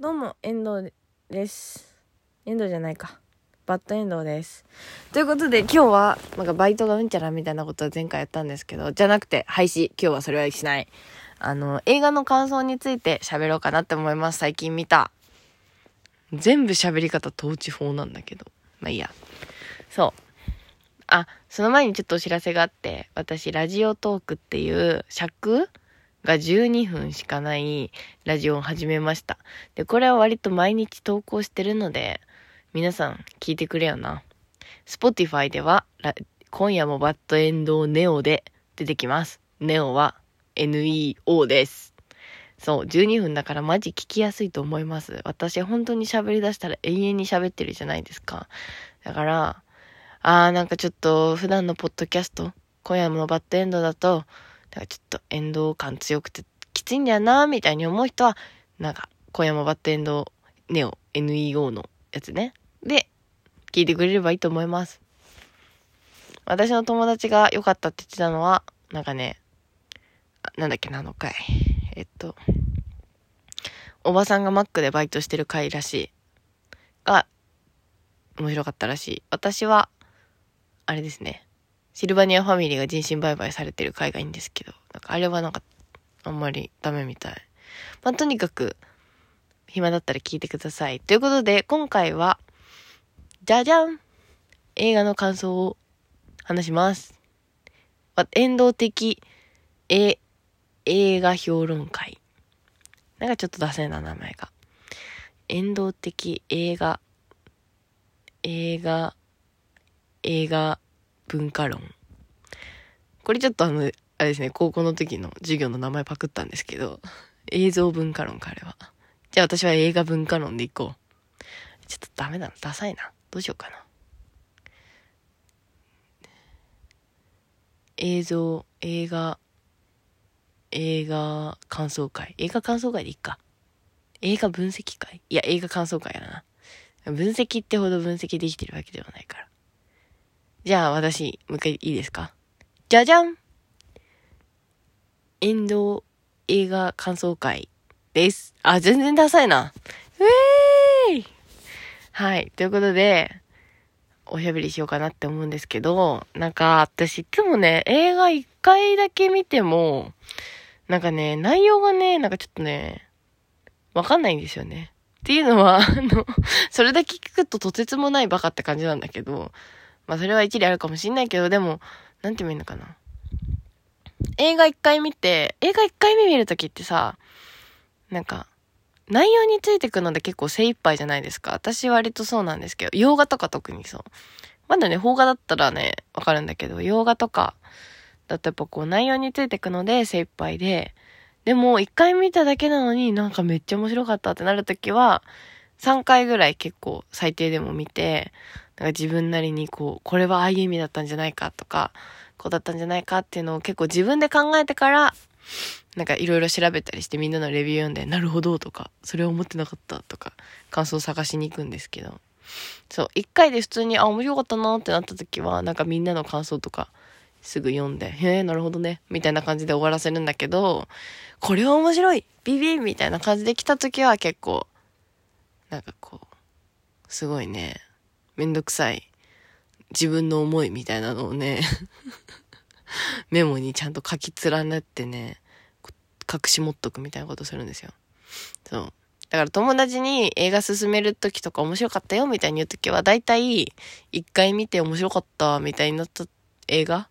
どうも、遠藤です。遠藤じゃないか。バッドエンドです。ということで、今日は、なんかバイトがうんちゃらみたいなことは前回やったんですけど、じゃなくて、廃止。今日はそれはしない。あの、映画の感想について喋ろうかなって思います。最近見た。全部喋り方統治法なんだけど。まあいいや。そう。あ、その前にちょっとお知らせがあって、私、ラジオトークっていう尺が12分しかないラジオを始めました。で、これは割と毎日投稿してるので、皆さん聞いてくれよな。Spotify では、今夜もバッドエンドネオで出てきます。ネオは NEO です。そう、12分だからマジ聞きやすいと思います。私本当に喋り出したら永遠に喋ってるじゃないですか。だから、あーなんかちょっと普段のポッドキャスト、今夜のバッドエンドだと、なんかちょっとエンド感強くてきついんだよなみたいに思う人は、なんか、今夜もバッドエンドネオ NEO のやつね。で、聞いてくれればいいと思います。私の友達が良かったって言ってたのは、なんかね、なんだっけな、あの回。えっと、おばさんがマックでバイトしてる回らしい。が、面白かったらしい。私は、あれですね。シルバニアファミリーが人身売買されてる回がいいんですけど、なんかあれはなんか、あんまりダメみたい。まあ、とにかく、暇だったら聞いてください。ということで、今回は、じゃじゃん映画の感想を話します。遠動的、え、映画評論会。なんかちょっとダセな、名前が。遠動的映画、映画、映画文化論。これちょっとあの、あれですね、高校の時の授業の名前パクったんですけど、映像文化論か、あれは。じゃあ私は映画文化論でいこう。ちょっとダメだな、ダサいな。どうしようかな。映像、映画、映画感想会。映画感想会でいいか。映画分析会？いや、映画感想会やな。分析ってほど分析できてるわけではないから。じゃあ私、もう一回いいですか？じゃじゃん遠藤映画感想会です。あ、全然ダサいな。うえーいはい。ということで、おしゃべりしようかなって思うんですけど、なんか、私いつもね、映画一回だけ見ても、なんかね、内容がね、なんかちょっとね、わかんないんですよね。っていうのは、あの、それだけ聞くととてつもないバカって感じなんだけど、まあそれは一理あるかもしんないけど、でも、なんて言えばいいのかな。映画一回見て、映画一回目見るときってさ、なんか、内容についてくので結構精一杯じゃないですか。私割とそうなんですけど、洋画とか特にそう。まだね、邦画だったらね、わかるんだけど、洋画とかだとやっぱこう内容についてくので精一杯で、でも一回見ただけなのになんかめっちゃ面白かったってなるときは、3回ぐらい結構最低でも見て、なんか自分なりにこう、これはああいう意味だったんじゃないかとか、こうだったんじゃないかっていうのを結構自分で考えてから、なんかいろいろ調べたりしてみんなのレビュー読んで、なるほどとか、それは思ってなかったとか、感想を探しに行くんですけど、そう、一回で普通に、あ、面白かったなってなった時は、なんかみんなの感想とか、すぐ読んで、へえ、なるほどね、みたいな感じで終わらせるんだけど、これは面白いビビみたいな感じで来た時は結構、なんかこう、すごいね、めんどくさい、自分の思いみたいなのをね、メモにちゃんと書き連ねってね、隠し持っとくみたいなことするんですよ。そう。だから友達に映画進める時とか面白かったよみたいに言う時は、だいたい一回見て面白かったみたいになった映画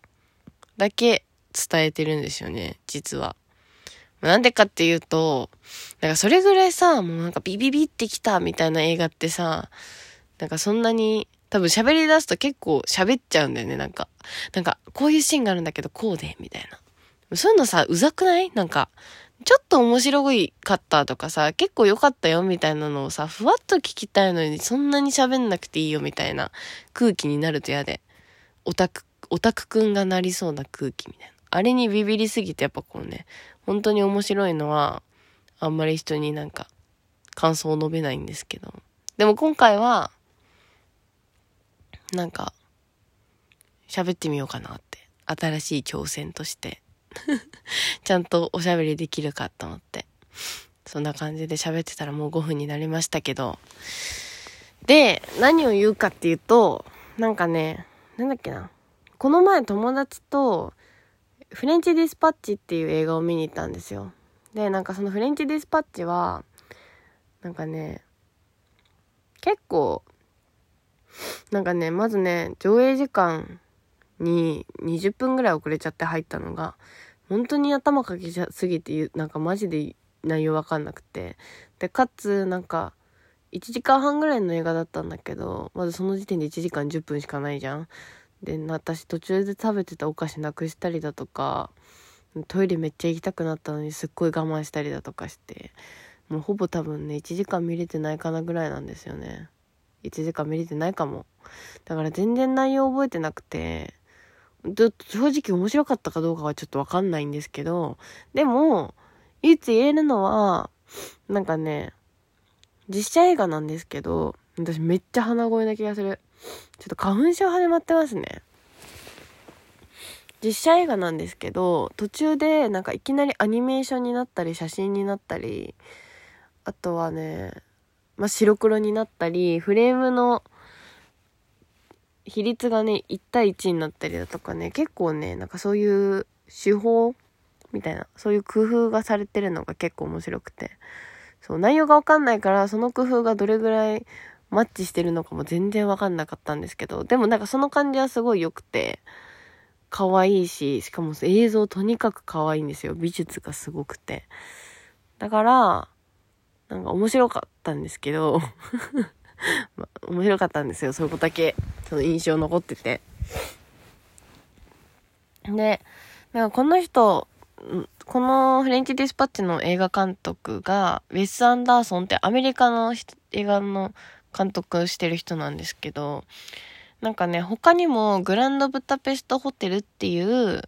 だけ伝えてるんですよね、実は。なんでかっていうと、なんかそれぐらいさ、もうなんかビビビってきたみたいな映画ってさ、なんかそんなに、多分喋り出すと結構喋っちゃうんだよね、なんか。なんか、こういうシーンがあるんだけど、こうで、みたいな。そういうのさ、うざくない？なんか、ちょっと面白かったとかさ、結構良かったよみたいなのをさ、ふわっと聞きたいのに、そんなに喋んなくていいよみたいな空気になると嫌で。オタク、オタクくんがなりそうな空気みたいな。あれにビビりすぎてやっぱこうね、本当に面白いのは、あんまり人になんか感想を述べないんですけど。でも今回は、なんか、喋ってみようかなって。新しい挑戦として。ちゃんとおしゃべりできるかと思って。そんな感じで喋ってたらもう5分になりましたけど。で、何を言うかっていうと、なんかね、なんだっけな。この前友達と、フレンチディスパッチっていう映画を見に行ったんですよ。で、なんかそのフレンチディスパッチは、なんかね、結構、なんかね、まずね、上映時間に20分ぐらい遅れちゃって入ったのが、本当に頭かけすぎて、なんかマジで内容わかんなくて。で、かつ、なんか、1時間半ぐらいの映画だったんだけど、まずその時点で1時間10分しかないじゃん。で、私途中で食べてたお菓子なくしたりだとか、トイレめっちゃ行きたくなったのにすっごい我慢したりだとかして、もうほぼ多分ね、1時間見れてないかなぐらいなんですよね。1時間見れてないかも。だから全然内容覚えてなくて、正直面白かったかどうかはちょっとわかんないんですけど、でも、唯一言えるのは、なんかね、実写映画なんですけど、私めっちゃ鼻声な気がする。ちょっと花粉症始まってますね。実写映画なんですけど、途中でなんかいきなりアニメーションになったり、写真になったり、あとはね、まあ、白黒になったり、フレームの比率がね、1対1になったりだとかね、結構ね、なんかそういう手法みたいな、そういう工夫がされてるのが結構面白くて。そう、内容がわかんないから、その工夫がどれぐらいマッチしてるのかも全然わかんなかったんですけど、でもなんかその感じはすごい良くて、可愛いし、しかも映像とにかく可愛いんですよ。美術がすごくて。だから、なんか面白かったんですけど ま面白かったんですよ。そこだけ、その印象残ってて。で、なんかこの人、このフレンチディスパッチの映画監督が、ウェス・アンダーソンってアメリカの映画の監督してる人なんですけど、なんかね、他にもグランドブタペストホテルっていう、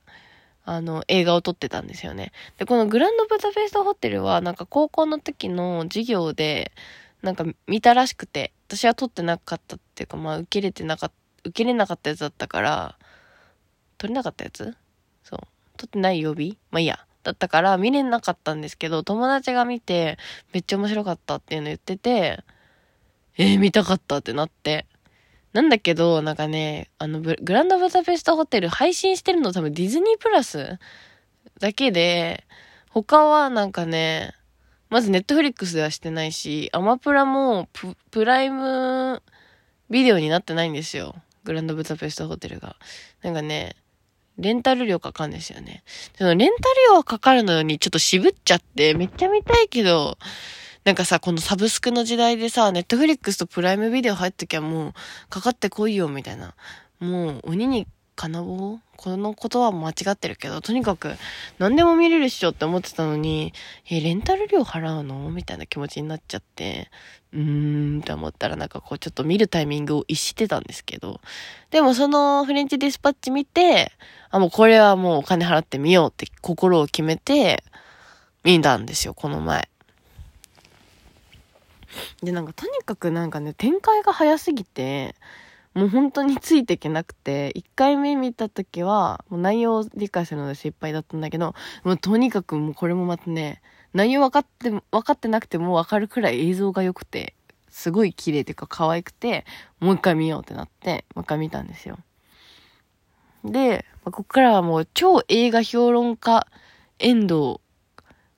あの、映画を撮ってたんですよね。で、このグランドブタペストホテルは、なんか高校の時の授業で、なんか見たらしくて、私は撮ってなかったっていうか、まあ受け入れてなかった、受けれなかったやつだったから、撮れなかったやつ？そう。撮ってない曜日まあいいや。だったから見れなかったんですけど、友達が見て、めっちゃ面白かったっていうの言ってて、えー、見たかったってなって。なんだけど、なんかね、あの、グランドブタペストホテル配信してるの多分ディズニープラスだけで、他はなんかね、まずネットフリックスではしてないし、アマプラもプライムビデオになってないんですよ。グランドブタペストホテルが。なんかね、レンタル料かかるんですよね。そのレンタル料はかかるのにちょっと渋っちゃって、めっちゃ見たいけど、なんかさ、このサブスクの時代でさ、ネットフリックスとプライムビデオ入っときゃもう、かかってこいよ、みたいな。もう、鬼に金棒この言葉も間違ってるけど、とにかく、何でも見れるっしょって思ってたのに、え、レンタル料払うの？みたいな気持ちになっちゃって、うーんって思ったらなんかこうちょっと見るタイミングを逸してたんですけど、でもそのフレンチディスパッチ見て、あ、もうこれはもうお金払ってみようって心を決めて、見たんですよ、この前。で、なんかとにかくなんかね、展開が早すぎて、もう本当についていけなくて、1回目見た時は、もう内容を理解するので失敗だったんだけど、もうとにかくもうこれもまたね、内容分かって、分かってなくても分かるくらい映像が良くて、すごい綺麗というか可愛くて、もう一回見ようってなって、もう一回見たんですよ。で、ここからはもう超映画評論家、遠藤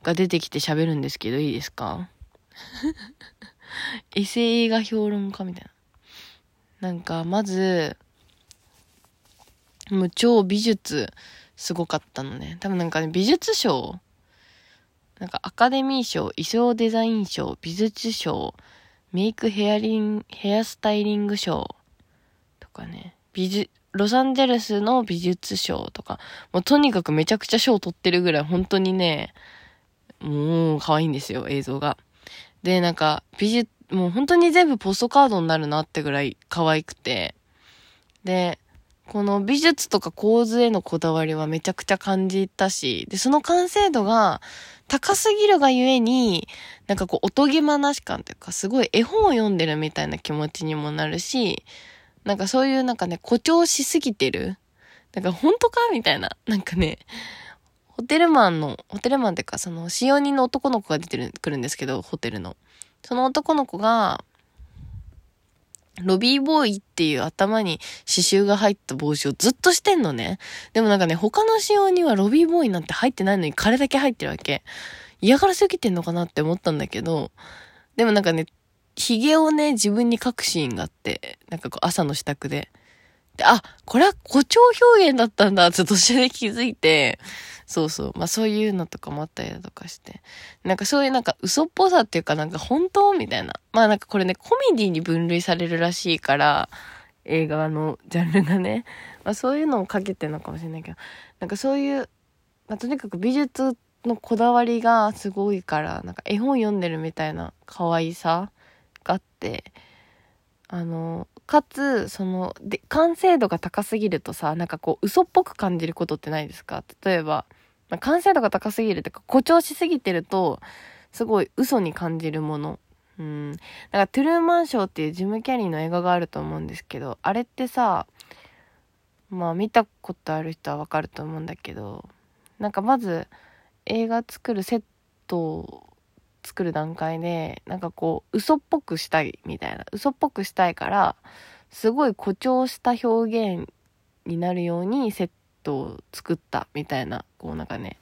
が出てきて喋るんですけど、いいですか？エセ映画評論家みたいな。なんか、まず、もう超美術、すごかったのね。多分なんかね、美術賞なんかアカデミー賞、衣装デザイン賞、美術賞、メイクヘアリン、ヘアスタイリング賞とかね、美術、ロサンゼルスの美術賞とか、もうとにかくめちゃくちゃ賞取ってるぐらい本当にね、もう可愛いんですよ、映像が。で、なんか美術、もう本当に全部ポストカードになるなってぐらい可愛くて。で、この美術とか構図へのこだわりはめちゃくちゃ感じたし、で、その完成度が高すぎるがゆえに、なんかこう、おとぎ話感というか、すごい絵本を読んでるみたいな気持ちにもなるし、なんかそういうなんかね、誇張しすぎてるなんか本当かみたいな。なんかね、ホテルマンの、ホテルマンっていうか、その、使用人の男の子が出てる、くるんですけど、ホテルの。その男の子が、ロビーボーイっていう頭に刺繍が入った帽子をずっとしてんのね。でもなんかね、他の仕様にはロビーボーイなんて入ってないのに彼だけ入ってるわけ。嫌がらせ受けてんのかなって思ったんだけど、でもなんかね、髭をね、自分に描くシーンがあって、なんかこう朝の支度で。あ、これは誇張表現だったんだって途中で気づいて、そうそう。まあそういうのとかもあったりだとかして。なんかそういうなんか嘘っぽさっていうかなんか本当みたいな。まあなんかこれね、コメディに分類されるらしいから、映画のジャンルがね。まあそういうのをかけてるのかもしれないけど。なんかそういう、まあとにかく美術のこだわりがすごいから、なんか絵本読んでるみたいな可愛さがあって、あの、かつ、その、で、完成度が高すぎるとさ、なんかこう、嘘っぽく感じることってないですか？例えば、まあ、完成度が高すぎるっていうか、誇張しすぎてると、すごい嘘に感じるもの。うん。だから、トゥルーマンショーっていうジム・キャリーの映画があると思うんですけど、あれってさ、まあ見たことある人はわかると思うんだけど、なんかまず映画作るセット作る段階で、なんかこう、嘘っぽくしたいみたいな。嘘っぽくしたいから、すごい誇張した表現になるようにセットを作ったみたいな、こうなんかね、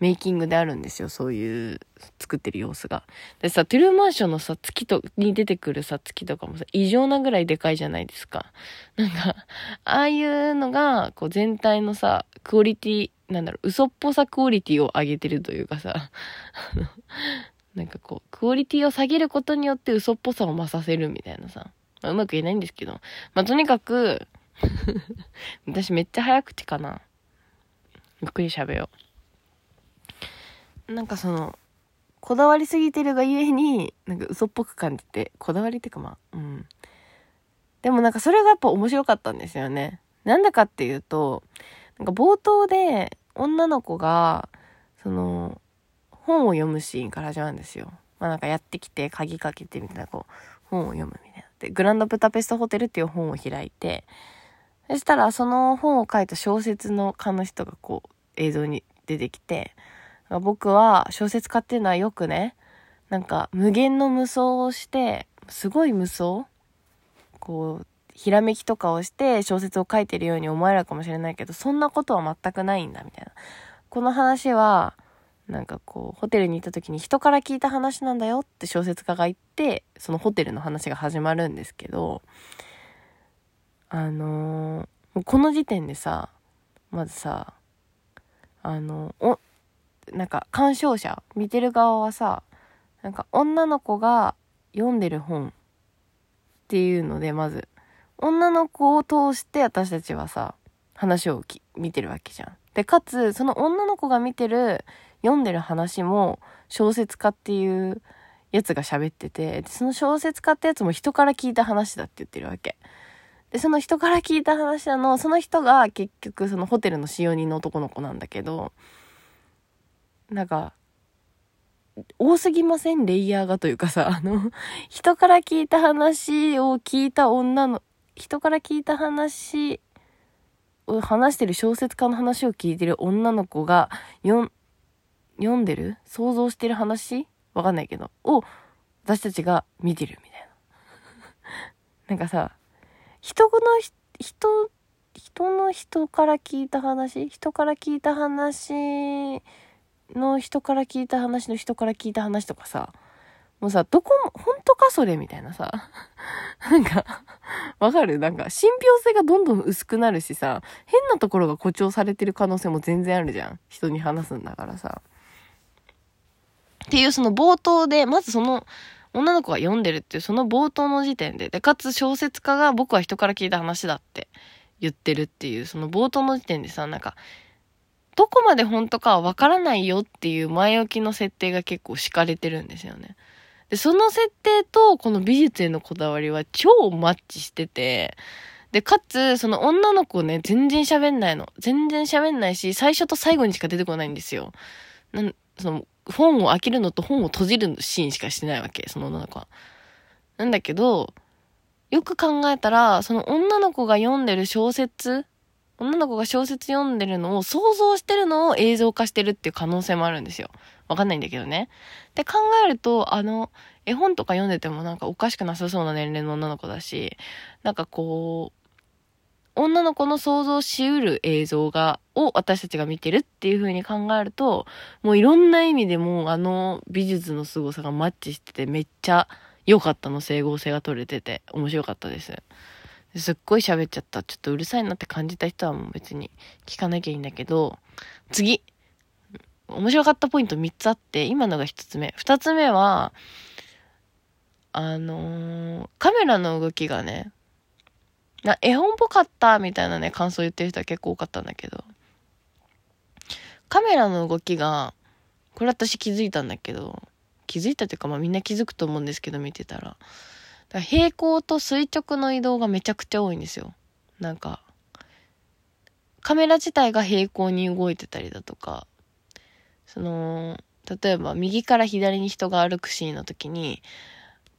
メイキングであるんですよ、そういう作ってる様子が。でさ、トゥルーマンションのさ、月と、に出てくるさ、月とかもさ、異常なぐらいでかいじゃないですか。なんか、ああいうのが、こう全体のさ、クオリティ、なんだろう、嘘っぽさクオリティを上げてるというかさ、なんかこう、クオリティを下げることによって嘘っぽさを増させるみたいなさ。まあ、うまく言えないんですけど。まあ、とにかく 私めっちゃ早口かな。ゆっくり喋よう。なんかその、こだわりすぎてるがゆえに、なんか嘘っぽく感じて、こだわりってかまあ、うん。でもなんかそれがやっぱ面白かったんですよね。なんだかっていうと、なんか冒頭で女の子が、その、本を読むシーンから始まるんですよ。まあなんかやってきて、鍵かけてみたいな、こう、本を読むみたいな。で、グランドブタペストホテルっていう本を開いて、そしたら、その本を書いた小説の家の人がこう、映像に出てきて、僕は小説家っていうのはよくね、なんか無限の無双をして、すごい無双？こう、ひらめきとかをして小説を書いてるように思えるかもしれないけど、そんなことは全くないんだ、みたいな。この話は、なんかこう、ホテルに行った時に人から聞いた話なんだよって小説家が言って、そのホテルの話が始まるんですけど、あのー、この時点でさ、まずさ、あの、お、なんか鑑賞者、見てる側はさ、なんか女の子が読んでる本っていうので、まず、女の子を通して私たちはさ、話を見てるわけじゃん。で、かつ、その女の子が見てる、読んでる話も小説家っていうやつが喋ってて、その小説家ってやつも人から聞いた話だって言ってるわけ。で、その人から聞いた話なの、その人が結局そのホテルの使用人の男の子なんだけど、なんか、多すぎません？レイヤーがというかさ、あの、人から聞いた話を聞いた女の、人から聞いた話を話してる小説家の話を聞いてる女の子が、読んでる？想像してる話？わかんないけど、を私たちが見てるみたいな。なんかさ、人の、人、人の人から聞いた話？人から聞いた話の人から聞いた話の人から聞いた話とかさ、もうさ、どこも、本当かそれみたいなさ。なんか、わかる？なんか、信憑性がどんどん薄くなるしさ、変なところが誇張されてる可能性も全然あるじゃん。人に話すんだからさ。っていうその冒頭で、まずその、女の子が読んでるっていうその冒頭の時点で、で、かつ小説家が僕は人から聞いた話だって言ってるっていう、その冒頭の時点でさ、なんか、どこまで本当かはわからないよっていう前置きの設定が結構敷かれてるんですよね。で、その設定とこの美術へのこだわりは超マッチしてて、で、かつ、その女の子ね、全然喋んないの。全然喋んないし、最初と最後にしか出てこないんですよ。なん、その、本を開けるのと本を閉じるシーンしかしてないわけ、その女の子は。なんだけど、よく考えたら、その女の子が読んでる小説女の子が小説読んでるのを想像してるのを映像化してるっていう可能性もあるんですよ。わかんないんだけどね。で考えると、あの、絵本とか読んでてもなんかおかしくなさそうな年齢の女の子だし、なんかこう、女の子の想像しうる映像が、を私たちが見てるっていう風に考えると、もういろんな意味でもあの美術の凄さがマッチしててめっちゃ良かったの、整合性が取れてて面白かったです。すっごい喋っちゃった。ちょっとうるさいなって感じた人はもう別に聞かなきゃいいんだけど、次面白かったポイント3つあって、今のが1つ目。2つ目は、あのー、カメラの動きがね、な、絵本っぽかったみたいなね、感想言ってる人は結構多かったんだけど、カメラの動きが、これ私気づいたんだけど、気づいたというかまあみんな気づくと思うんですけど見てたら。ら平行と垂直の移動がめちゃくちゃ多いんですよ。なんか、カメラ自体が平行に動いてたりだとか、その、例えば右から左に人が歩くシーンの時に、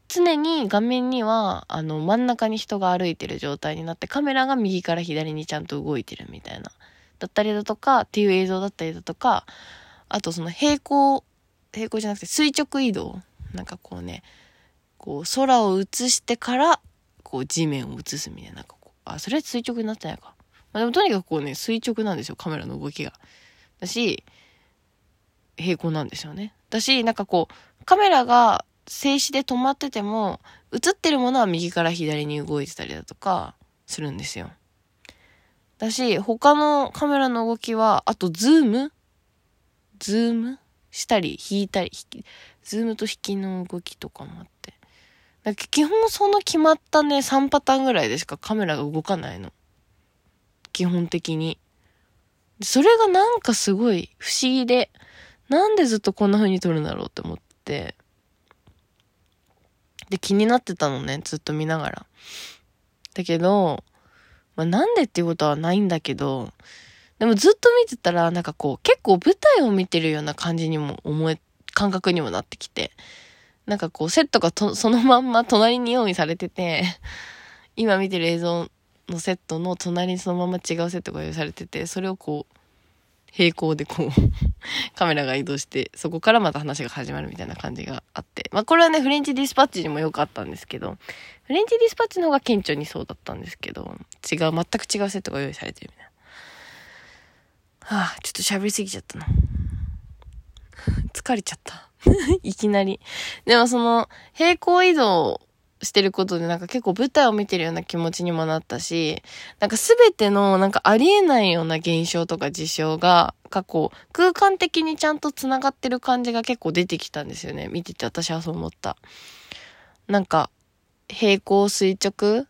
常に画面には、あの、真ん中に人が歩いてる状態になって、カメラが右から左にちゃんと動いてるみたいな。だったりだとか、っていう映像だったりだとか、あとその平行、平行じゃなくて垂直移動。なんかこうね、こう、空を映してから、こう、地面を映すみたいな、なんかこう、あ、それは垂直になってないか。まあ、でもとにかくこうね、垂直なんですよ、カメラの動きが。だし、平行なんですよね。だし、なんかこう、カメラが静止で止まってても、映ってるものは右から左に動いてたりだとか、するんですよ。だし、他のカメラの動きは、あとズーム？ズーム？したり、引いたり、ズームと引きの動きとかもあって。だ基本その決まったね、3パターンぐらいでしかカメラが動かないの。基本的に。それがなんかすごい不思議で、なんでずっとこんな風に撮るんだろうって思って。で、気になってたのね、ずっと見ながら。だけど、まあ、なんでっていうことはないんだけど、でもずっと見てたら、なんかこう、結構舞台を見てるような感じにも思え、感覚にもなってきて。なんかこう、セットがと、そのまんま隣に用意されてて、今見てる映像のセットの隣にそのまま違うセットが用意されてて、それをこう、平行でこう カメラが移動して、そこからまた話が始まるみたいな感じがあって。まあこれはね、フレンチディスパッチにも良かったんですけど、フレンチディスパッチの方が顕著にそうだったんですけど、違う、全く違うセットが用意されてるみたいな。はあ、ちょっと喋りすぎちゃったな。疲れちゃった。いきなり。でもその、平行移動してることでなんか結構舞台を見てるような気持ちにもなったし、なんかすべてのなんかありえないような現象とか事象が過去空間的にちゃんと繋がってる感じが結構出てきたんですよね。見てて私はそう思った。なんか平行垂直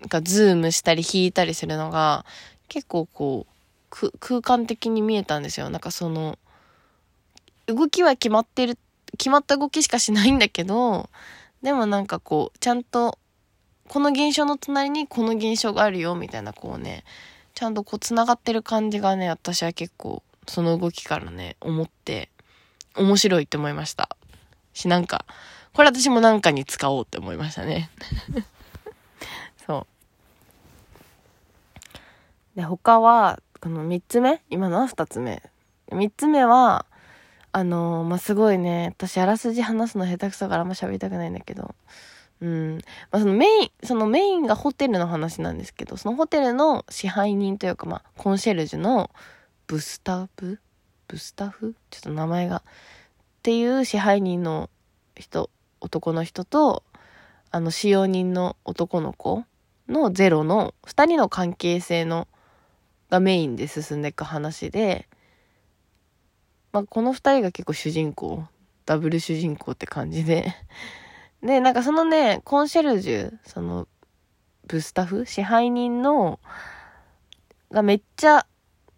なんかズームしたり引いたりするのが結構こう空間的に見えたんですよ。なんかその動きは決まってる決まった動きしかしないんだけど、でもなんかこう、ちゃんと、この現象の隣にこの現象があるよ、みたいなこうね、ちゃんとこう繋がってる感じがね、私は結構、その動きからね、思って、面白いって思いました。し、なんか、これ私もなんかに使おうって思いましたね。そう。で、他は、この3つ目？今のは2つ目。3つ目は、あのー、まあ、すごいね、私あらすじ話すの下手くそからあんま喋りたくないんだけど、うん。まあ、そのメイン、そのメインがホテルの話なんですけど、そのホテルの支配人というか、まあ、コンシェルジュのブスタブ？ブスタフ？ちょっと名前が。っていう支配人の人、男の人と、あの、使用人の男の子のゼロの二人の関係性の、がメインで進んでいく話で、まあ、この二人が結構主人公、ダブル主人公って感じで。で、なんかそのね、コンシェルジュ、その、ブスタッフ支配人の、がめっちゃ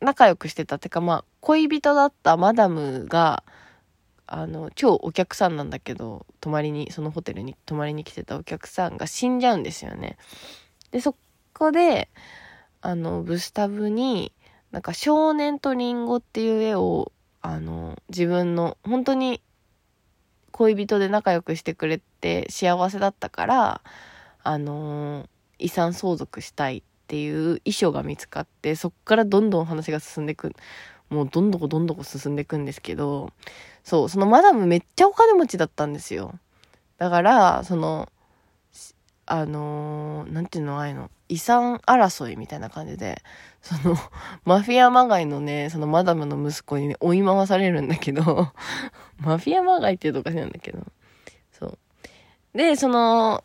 仲良くしてた。てかまあ、恋人だったマダムが、あの、超お客さんなんだけど、泊まりに、そのホテルに泊まりに来てたお客さんが死んじゃうんですよね。で、そこで、あの、ブスタブに、なんか少年とリンゴっていう絵をあの、自分の本当に恋人で仲良くしてくれて幸せだったから、あの、遺産相続したいっていう遺書が見つかって、そっからどんどん話が進んでいく。もうどんどこどんどこ進んでいくんですけど、そう、そのマダムめっちゃお金持ちだったんですよ。だから、その、あのー、なんていうのああいうの、遺産争いみたいな感じで、その、マフィアまがいのね、そのマダムの息子にね、追い回されるんだけど、マフィアまがいっていうとおかしいんだけど、そう。で、その、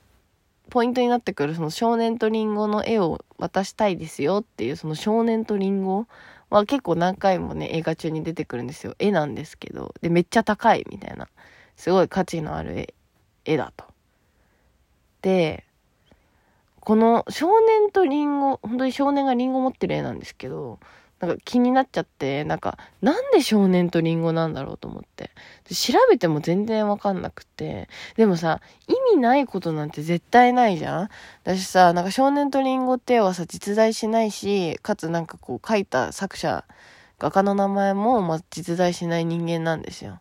ポイントになってくるその少年とリンゴの絵を渡したいですよっていうその少年とリンゴは結構何回もね、映画中に出てくるんですよ。絵なんですけど。で、めっちゃ高いみたいな。すごい価値のある絵絵だと。で、この少年とリンゴ、本当に少年がリンゴ持ってる絵なんですけど、なんか気になっちゃって、なんか、なんで少年とリンゴなんだろうと思って。調べても全然わかんなくて。でもさ、意味ないことなんて絶対ないじゃん私さ、なんか少年とリンゴってはさ、実在しないし、かつなんかこう描いた作者、画家の名前も、ま、実在しない人間なんですよ。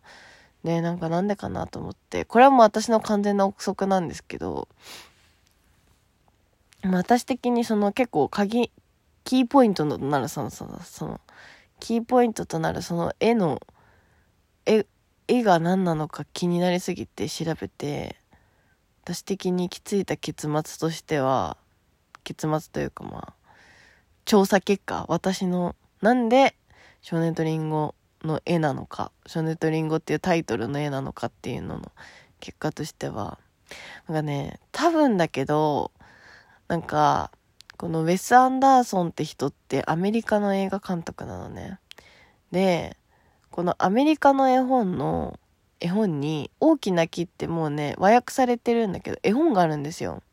で、なんかなんでかなと思って。これはもう私の完全な憶測なんですけど、まあ私的にその結構鍵、キーポイントとなるその、その、その、キーポイントとなるその絵の、絵、絵が何なのか気になりすぎて調べて、私的に行き着いた結末としては、結末というかまあ、調査結果、私の、なんで少年とリンゴの絵なのか、少年とリンゴっていうタイトルの絵なのかっていうのの結果としては、なんかね、多分だけど、なんか、このウェス・アンダーソンって人ってアメリカの映画監督なのね。で、このアメリカの絵本の、絵本に大きな木ってもうね、和訳されてるんだけど、絵本があるんですよ。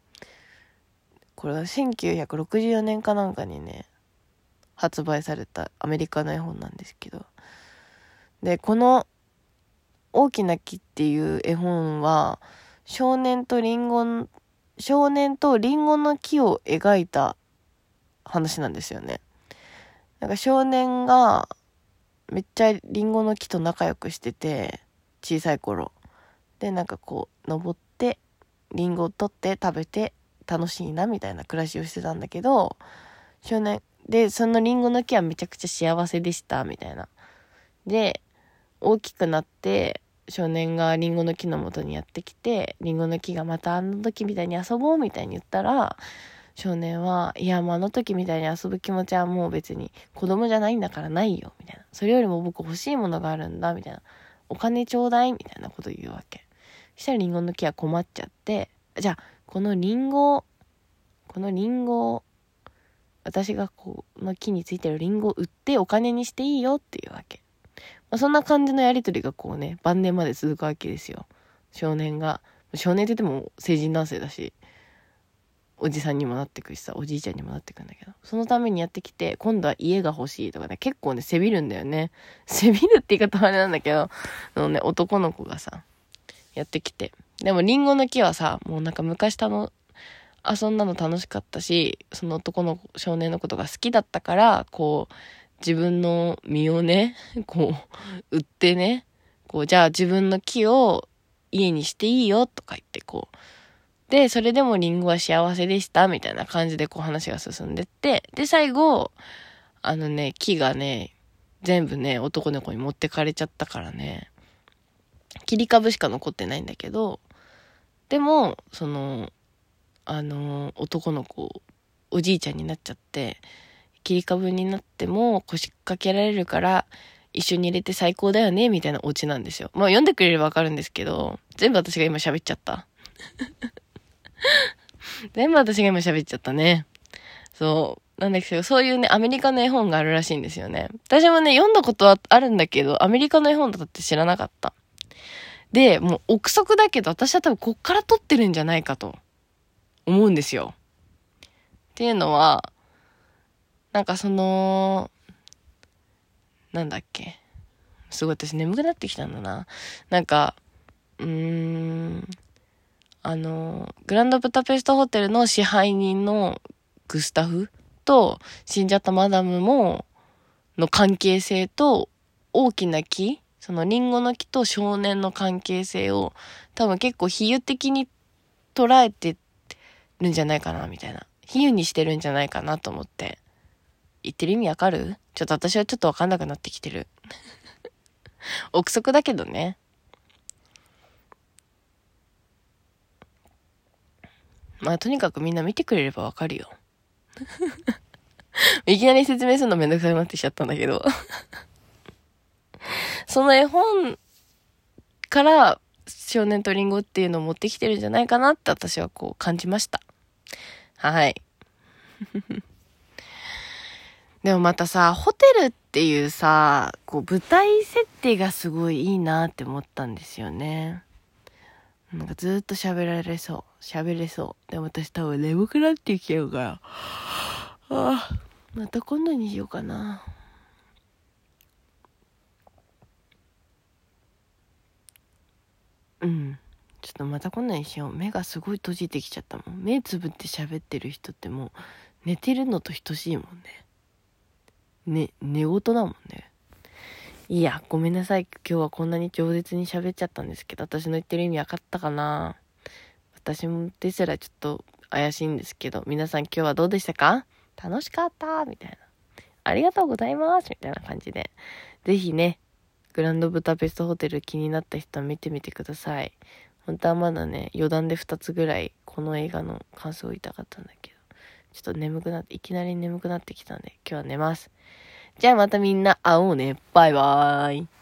これは1964年かなんかにね、発売されたアメリカの絵本なんですけど。で、この大きな木っていう絵本は、少年とリンゴ少年とリンゴの木を描いた話なんですよね。なんか少年がめっちゃリンゴの木と仲良くしてて、小さい頃。で、なんかこう、登って、リンゴを取って食べて楽しいなみたいな暮らしをしてたんだけど、少年、で、そのリンゴの木はめちゃくちゃ幸せでした、みたいな。で、大きくなって、少年がリンゴの木の元にやってきて、リンゴの木がまたあの時みたいに遊ぼうみたいに言ったら、少年は、いや、もうあの時みたいに遊ぶ気持ちはもう別に子供じゃないんだからないよ、みたいな。それよりも僕欲しいものがあるんだ、みたいな。お金ちょうだい、みたいなこと言うわけ。そしたらリンゴの木は困っちゃって、じゃあ、このリンゴ、このリンゴ、私がこの木についてるリンゴを売ってお金にしていいよっていうわけ。そんな感じのやりとりがこうね、晩年まで続くわけですよ。少年が。少年って言っても成人男性だし、おじさんにもなってくしさ、おじいちゃんにもなってくんだけど。そのためにやってきて、今度は家が欲しいとかね、結構ね、せびるんだよね。せびるって言い方はあれなんだけど、そのね、男の子がさ、やってきて。でも、リンゴの木はさ、もうなんか昔たの、遊んだの楽しかったし、その男の少年のことが好きだったから、こう、自分の身をね、こう、売ってね、こう、じゃあ自分の木を家にしていいよとか言ってこう、で、それでもリンゴは幸せでした、みたいな感じでこう話が進んでって、で、最後、あのね、木がね、全部ね、男の子に持ってかれちゃったからね、切り株しか残ってないんだけど、でも、その、あの、男の子、おじいちゃんになっちゃって、切り株になっても腰掛けられるから一緒に入れて最高だよねみたいなオチなんですよ。まあ読んでくれればわかるんですけど、全部私が今喋っちゃった。全部私が今喋っちゃったね。そう。なんですけど、そういうね、アメリカの絵本があるらしいんですよね。私もね、読んだことはあるんだけど、アメリカの絵本だって知らなかった。で、もう憶測だけど、私は多分こっから撮ってるんじゃないかと思うんですよ。っていうのは、なんかその、なんだっけ？すごい私眠くなってきたんだな。なんか、うーん、あの、グランドブタペストホテルの支配人のグスタフと死んじゃったマダムも、の関係性と大きな木、そのリンゴの木と少年の関係性を多分結構比喩的に捉えてるんじゃないかな、みたいな。比喩にしてるんじゃないかなと思って。言ってる意味わかる？ちょっと私はちょっとわかんなくなってきてる。憶測だけどね。まあとにかくみんな見てくれればわかるよ。いきなり説明するのめんどくさくなってきちゃったんだけど その絵本から少年とリンゴっていうのを持ってきてるんじゃないかなって私はこう感じました。はい。でもまたさ、ホテルっていうさ、こう舞台設定がすごいいいなって思ったんですよね。なんかずっと喋られそう。喋れそう。でも私多分眠くなってきちゃうから。ああ、また今度にしようかな。うん。ちょっとまたこんなにしよう。目がすごい閉じてきちゃったもん。目つぶって喋ってる人ってもう寝てるのと等しいもんね。ね、寝言だもんね。いや、ごめんなさい。今日はこんなに饒舌に喋っちゃったんですけど、私の言ってる意味分かったかな？私もですらちょっと怪しいんですけど、皆さん今日はどうでしたか？楽しかった？みたいな。ありがとうございます？みたいな感じで。ぜひね、グランドブタペストホテル気になった人は見てみてください。本当はまだね、余談で2つぐらいこの映画の感想を言いたかったんだけど、ちょっと眠くなって、いきなり眠くなってきたんで、今日は寝ます。じゃあまたみんな会おうね。バイバーイ。